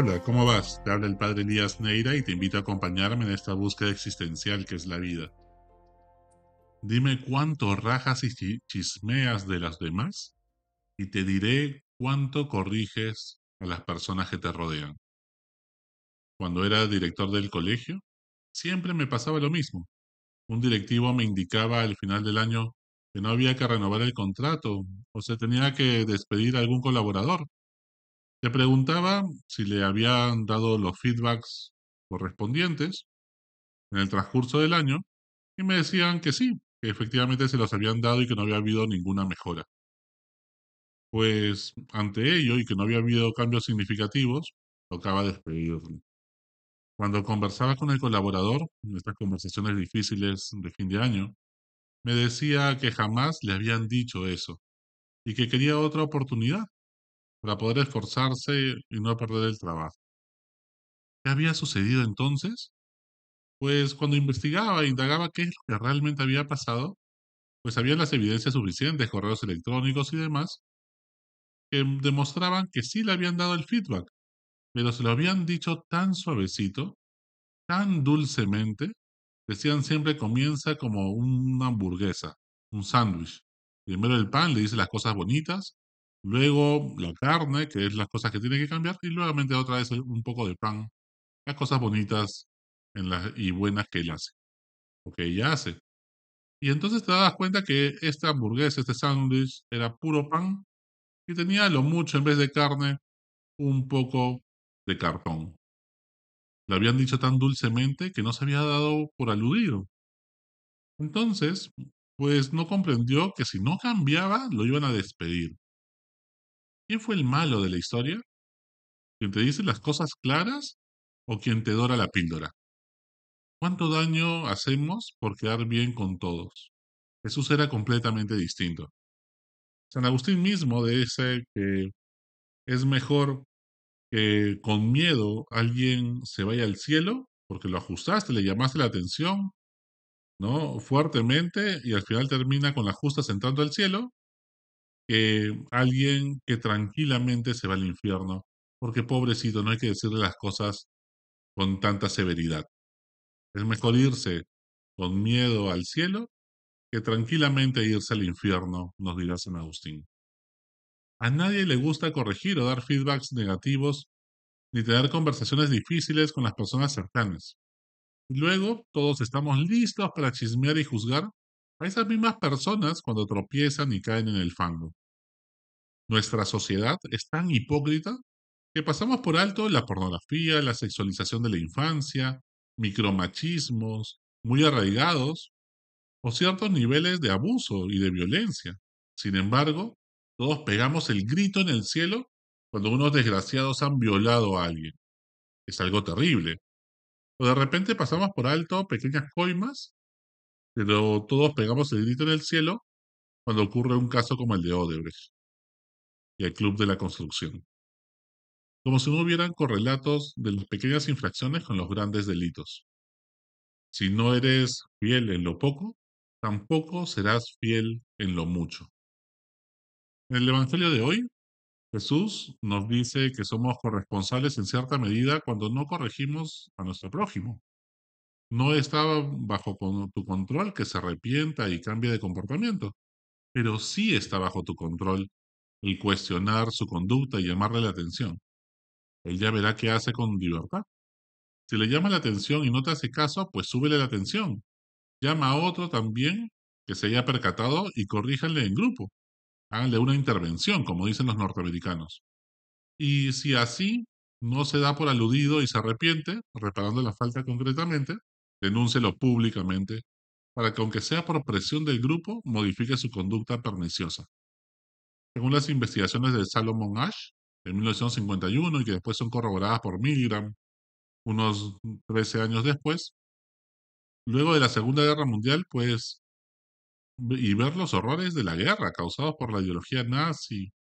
Hola, ¿cómo vas? Te habla el padre Elías Neira y te invito a acompañarme en esta búsqueda existencial que es la vida. Dime cuánto rajas y chismeas de las demás y te diré cuánto corriges a las personas que te rodean. Cuando era director del colegio, siempre me pasaba lo mismo. Un directivo me indicaba al final del año que no había que renovar el contrato o se tenía que despedir a algún colaborador. Le preguntaba si le habían dado los feedbacks correspondientes en el transcurso del año y me decían que sí, que efectivamente se los habían dado y que no había habido ninguna mejora. Pues ante ello y que no había habido cambios significativos, tocaba despedirle. Cuando conversaba con el colaborador, en estas conversaciones difíciles de fin de año, me decía que jamás le habían dicho eso y que quería otra oportunidad para poder esforzarse y no perder el trabajo. ¿Qué había sucedido entonces? Pues cuando investigaba e indagaba qué es lo que realmente había pasado, pues había las evidencias suficientes, correos electrónicos y demás, que demostraban que sí le habían dado el feedback, pero se lo habían dicho tan suavecito, tan dulcemente, decían siempre comienza como una hamburguesa, un sándwich. Primero el pan le dice las cosas bonitas, luego la carne, que es las cosas que tiene que cambiar, y luego otra vez un poco de pan, las cosas bonitas en y buenas que él hace, o que ella hace. Y entonces te das cuenta que esta hamburguesa, este sándwich, era puro pan y tenía lo mucho, en vez de carne, un poco de cartón. Le habían dicho tan dulcemente que no se había dado por aludido. Entonces, pues no comprendió que si no cambiaba, lo iban a despedir. ¿Quién fue el malo de la historia? ¿Quien te dice las cosas claras o quien te dora la píldora? ¿Cuánto daño hacemos por quedar bien con todos? Jesús era completamente distinto. San Agustín mismo dice que es mejor que con miedo alguien se vaya al cielo porque lo ajustaste, le llamaste la atención, ¿no? Fuertemente y al final termina con la justa entrando al cielo, que alguien que tranquilamente se va al infierno, porque pobrecito, no hay que decirle las cosas con tanta severidad. Es mejor irse con miedo al cielo que tranquilamente irse al infierno, nos dirá San Agustín. A nadie le gusta corregir o dar feedbacks negativos ni tener conversaciones difíciles con las personas cercanas. Luego todos estamos listos para chismear y juzgar a esas mismas personas cuando tropiezan y caen en el fango. Nuestra sociedad es tan hipócrita que pasamos por alto la pornografía, la sexualización de la infancia, micromachismos muy arraigados o ciertos niveles de abuso y de violencia. Sin embargo, todos pegamos el grito en el cielo cuando unos desgraciados han violado a alguien. Es algo terrible. O de repente pasamos por alto pequeñas coimas, pero todos pegamos el grito en el cielo cuando ocurre un caso como el de Odebrecht y el Club de la Construcción. Como si no hubieran correlatos de las pequeñas infracciones con los grandes delitos. Si no eres fiel en lo poco, tampoco serás fiel en lo mucho. En el Evangelio de hoy, Jesús nos dice que somos corresponsables en cierta medida cuando no corregimos a nuestro prójimo. No está bajo tu control que se arrepienta y cambie de comportamiento, pero sí está bajo tu control el cuestionar su conducta y llamarle la atención. Él ya verá qué hace con libertad. Si le llama la atención y no te hace caso, pues súbele la atención. Llama a otro también que se haya percatado y corríjanle en grupo. Háganle una intervención, como dicen los norteamericanos. Y si así no se da por aludido y se arrepiente, reparando la falta concretamente, denúncelo públicamente para que, aunque sea por presión del grupo, modifique su conducta perniciosa. Según las investigaciones de Salomon Ash, en 1951, y que después son corroboradas por Milgram, unos 13 años después, luego de la Segunda Guerra Mundial, pues, y ver los horrores de la guerra causados por la ideología nazi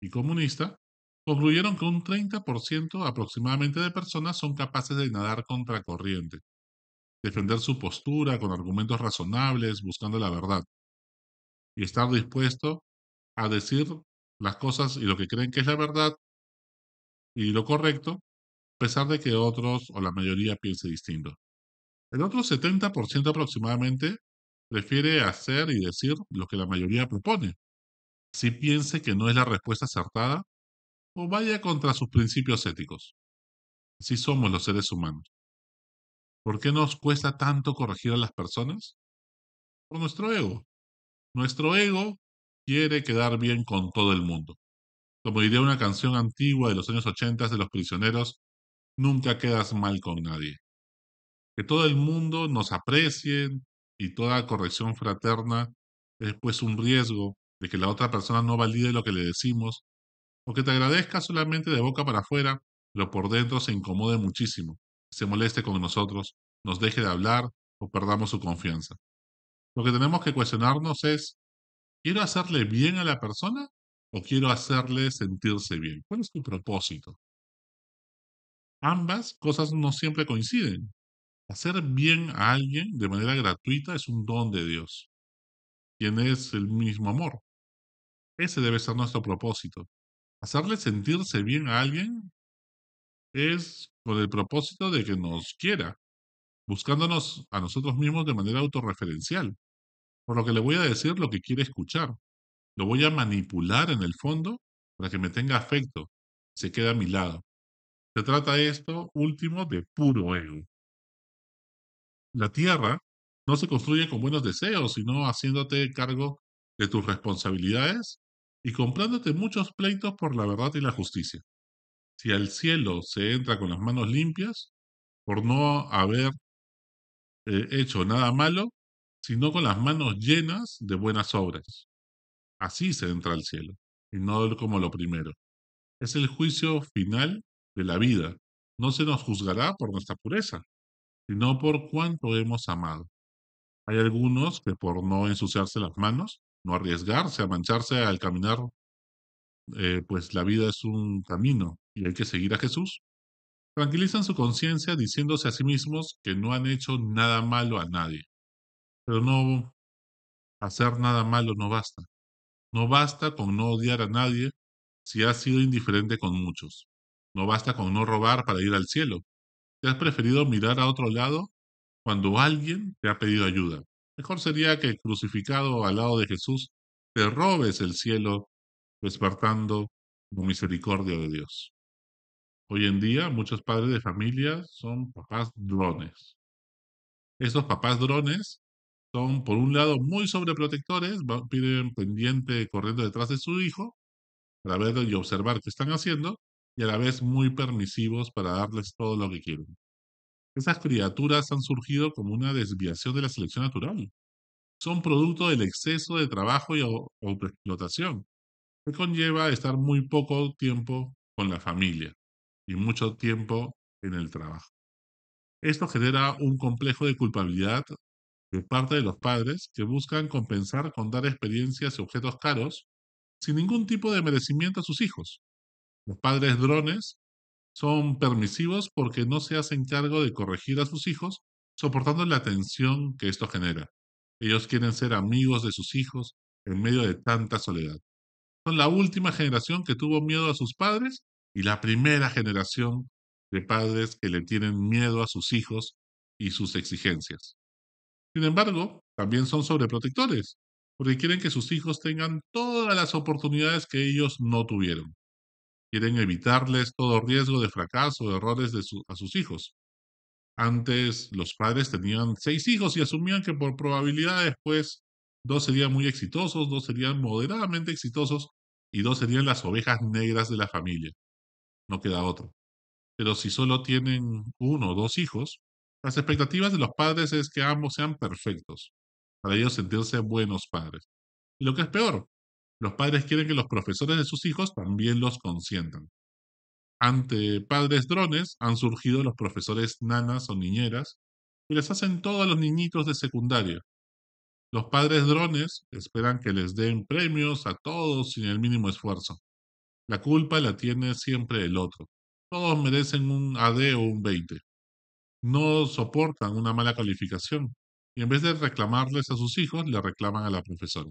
y comunista, concluyeron que un 30% aproximadamente de personas son capaces de nadar contra corriente, defender su postura con argumentos razonables, buscando la verdad, y estar dispuesto a decir las cosas y lo que creen que es la verdad y lo correcto, a pesar de que otros o la mayoría piense distinto. El otro 70% aproximadamente prefiere hacer y decir lo que la mayoría propone, si piense que no es la respuesta acertada o vaya contra sus principios éticos. Así somos los seres humanos. ¿Por qué nos cuesta tanto corregir a las personas? Por nuestro ego. Nuestro ego quiere quedar bien con todo el mundo. Como diría una canción antigua de los años 80 de los prisioneros, nunca quedas mal con nadie. Que todo el mundo nos aprecie y toda corrección fraterna es pues un riesgo de que la otra persona no valide lo que le decimos o que te agradezca solamente de boca para afuera, pero por dentro se incomode muchísimo, se moleste con nosotros, nos deje de hablar o perdamos su confianza. Lo que tenemos que cuestionarnos es, ¿quiero hacerle bien a la persona o quiero hacerle sentirse bien? ¿Cuál es tu propósito? Ambas cosas no siempre coinciden. Hacer bien a alguien de manera gratuita es un don de Dios. Tienes el mismo amor. Ese debe ser nuestro propósito. Hacerle sentirse bien a alguien es con el propósito de que nos quiera, buscándonos a nosotros mismos de manera autorreferencial. Por lo que le voy a decir lo que quiere escuchar. Lo voy a manipular en el fondo para que me tenga afecto, se quede a mi lado. Se trata esto último de puro ego. La tierra no se construye con buenos deseos, sino haciéndote cargo de tus responsabilidades y comprándote muchos pleitos por la verdad y la justicia. Si al cielo se entra con las manos limpias, por no haber eh, hecho nada malo, sino con las manos llenas de buenas obras. Así se entra al cielo, y no como lo primero. Es el juicio final de la vida. No se nos juzgará por nuestra pureza, sino por cuánto hemos amado. Hay algunos que por no ensuciarse las manos, no arriesgarse a mancharse al caminar, eh, pues la vida es un camino y hay que seguir a Jesús, tranquilizan su conciencia diciéndose a sí mismos que no han hecho nada malo a nadie. Pero no hacer nada malo no basta. No basta con no odiar a nadie si has sido indiferente con muchos. No basta con no robar para ir al cielo. Te has preferido mirar a otro lado cuando alguien te ha pedido ayuda. Mejor sería que crucificado al lado de Jesús te robes el cielo despertando con misericordia de Dios. Hoy en día muchos padres de familia son papás drones. Estos papás drones son, por un lado, muy sobreprotectores, piden pendiente corriendo detrás de su hijo para ver y observar qué están haciendo, y a la vez muy permisivos para darles todo lo que quieren. Esas criaturas han surgido como una desviación de la selección natural. Son producto del exceso de trabajo y autoexplotación, que conlleva estar muy poco tiempo con la familia y mucho tiempo en el trabajo. Esto genera un complejo de culpabilidad de parte de los padres que buscan compensar con dar experiencias y objetos caros sin ningún tipo de merecimiento a sus hijos. Los padres drones son permisivos porque no se hacen cargo de corregir a sus hijos, soportando la tensión que esto genera. Ellos quieren ser amigos de sus hijos en medio de tanta soledad. Son la última generación que tuvo miedo a sus padres y la primera generación de padres que le tienen miedo a sus hijos y sus exigencias. Sin embargo, también son sobreprotectores, porque quieren que sus hijos tengan todas las oportunidades que ellos no tuvieron quieren evitarles todo riesgo de fracaso o errores a sus hijos. Antes los padres tenían seis hijos y asumían que por probabilidad después dos serían muy exitosos, dos serían moderadamente exitosos y dos serían las ovejas negras de la familia. No queda otro. Pero si solo tienen uno o dos hijos, las expectativas de los padres es que ambos sean perfectos, para ellos sentirse buenos padres. Y lo que es peor, los padres quieren que los profesores de sus hijos también los consientan. Ante padres drones han surgido los profesores nanas o niñeras y les hacen todo a los niñitos de secundaria. Los padres drones esperan que les den premios a todos sin el mínimo esfuerzo. La culpa la tiene siempre el otro. Todos merecen un AD o un 20. No soportan una mala calificación y en vez de reclamarles a sus hijos, le reclaman a la profesora.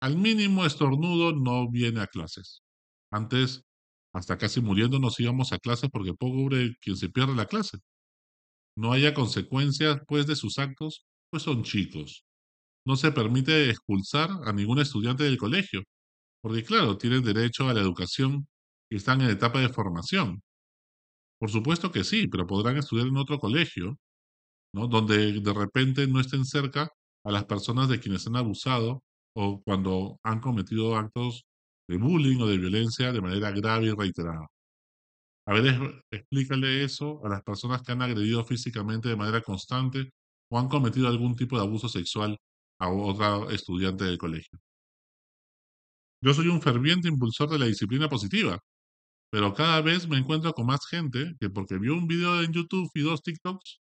Al mínimo estornudo no viene a clases. Antes hasta casi muriendo nos íbamos a clase porque pobre quien se pierde la clase. No haya consecuencias, pues, de sus actos, pues son chicos. No se permite expulsar a ningún estudiante del colegio, porque claro, tienen derecho a la educación y están en etapa de formación. Por supuesto que sí, pero podrán estudiar en otro colegio, ¿no? Donde de repente no estén cerca a las personas de quienes han abusado o cuando han cometido actos de bullying o de violencia de manera grave y reiterada. A ver, explícale eso a las personas que han agredido físicamente de manera constante o han cometido algún tipo de abuso sexual a otra estudiante del colegio. Yo soy un ferviente impulsor de la disciplina positiva, pero cada vez me encuentro con más gente que porque vio un video en YouTube y dos TikToks,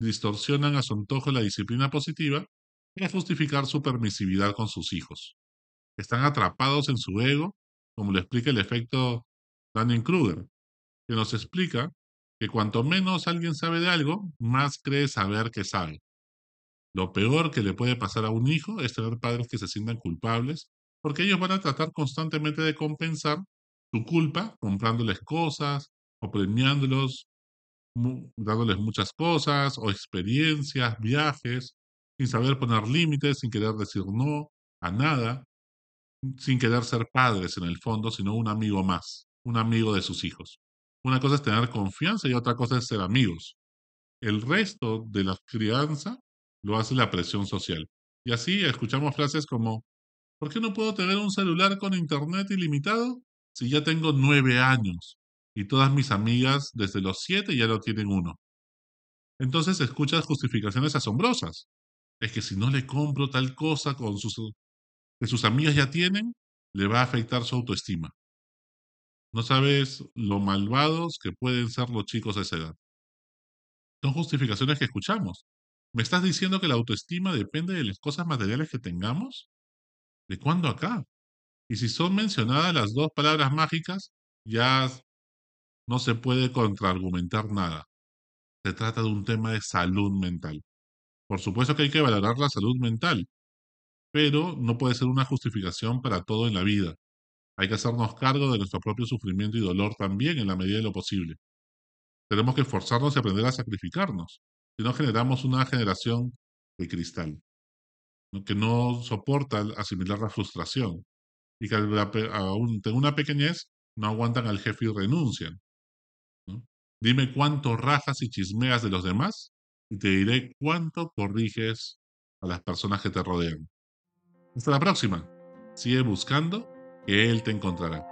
distorsionan a su antojo la disciplina positiva para justificar su permisividad con sus hijos. Están atrapados en su ego, como lo explica el efecto Dunning-Kruger, que nos explica que cuanto menos alguien sabe de algo, más cree saber que sabe. Lo peor que le puede pasar a un hijo es tener padres que se sientan culpables, porque ellos van a tratar constantemente de compensar su culpa comprándoles cosas o premiándolos, dándoles muchas cosas o experiencias, viajes, sin saber poner límites, sin querer decir no a nada, sin querer ser padres en el fondo, sino un amigo más, un amigo de sus hijos. Una cosa es tener confianza y otra cosa es ser amigos. El resto de la crianza lo hace la presión social. Y así escuchamos frases como, ¿por qué no puedo tener un celular con internet ilimitado si ya tengo nueve años? Y todas mis amigas desde los siete ya lo tienen uno. Entonces escuchas justificaciones asombrosas. Es que si no le compro tal cosa con sus, que sus amigas ya tienen, le va a afectar su autoestima. No sabes lo malvados que pueden ser los chicos a esa edad. Son justificaciones que escuchamos. ¿Me estás diciendo que la autoestima depende de las cosas materiales que tengamos? ¿De cuándo acá? Y si son mencionadas las dos palabras mágicas, ya no se puede contraargumentar nada. Se trata de un tema de salud mental. Por supuesto que hay que valorar la salud mental, pero no puede ser una justificación para todo en la vida. Hay que hacernos cargo de nuestro propio sufrimiento y dolor también en la medida de lo posible. Tenemos que esforzarnos y aprender a sacrificarnos, si no generamos una generación de cristal, que no soporta asimilar la frustración y que aún tenga una pequeñez no aguantan al jefe y renuncian. Dime cuánto rajas y chismeas de los demás y te diré cuánto corriges a las personas que te rodean. Hasta la próxima. Sigue buscando que Él te encontrará.